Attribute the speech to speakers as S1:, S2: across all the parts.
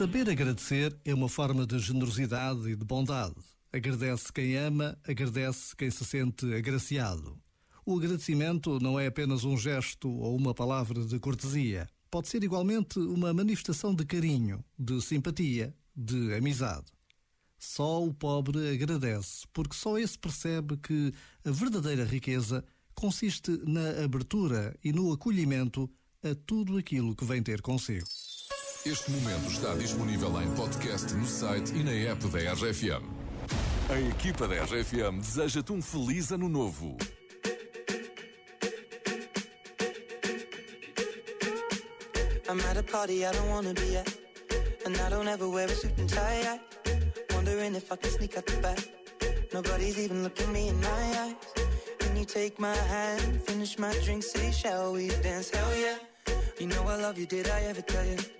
S1: Saber agradecer é uma forma de generosidade e de bondade. Agradece quem ama, agradece quem se sente agraciado. O agradecimento não é apenas um gesto ou uma palavra de cortesia. Pode ser igualmente uma manifestação de carinho, de simpatia, de amizade. Só o pobre agradece, porque só esse percebe que a verdadeira riqueza consiste na abertura e no acolhimento a tudo aquilo que vem ter consigo.
S2: Este momento está disponível em podcast no site e na app da RFM. A equipa da RFM deseja-te um feliz ano novo.
S3: I'm at a party I don't wanna be at. And I don't ever wear a suit and tie. I wondering if I can sneak out the back. Nobody's even looking me in my eyes. Can you take my hand, finish my drink, say, shall we dance? Hell yeah. You know I love you, did I ever tell you?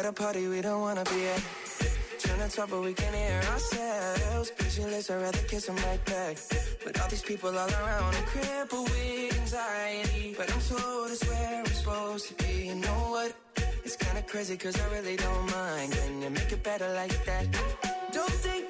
S3: At a party we don't wanna be at. Trying to talk, but we can't hear ourselves. Pictureless, I'd rather kiss them right back. But all these people all around, I'm crippled with anxiety. But I'm told it's where I'm supposed to be. You know what? It's kinda crazy, cause I really don't mind. Can you make it better like that? Don't think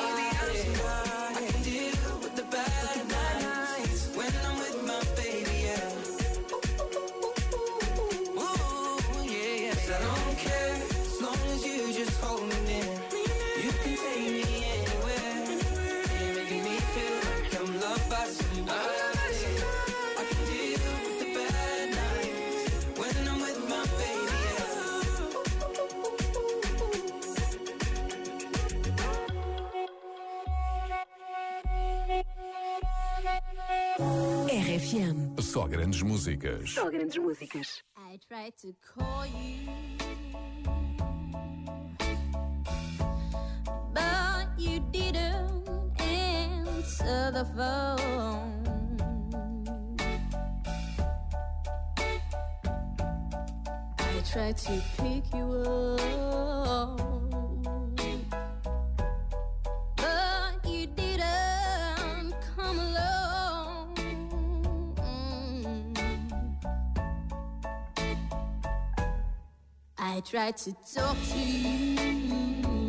S2: Só grandes músicas.
S4: Só grandes músicas.
S5: I tried to call you, but you didn't answer the phone. I tried to pick you up, I tried to talk to you,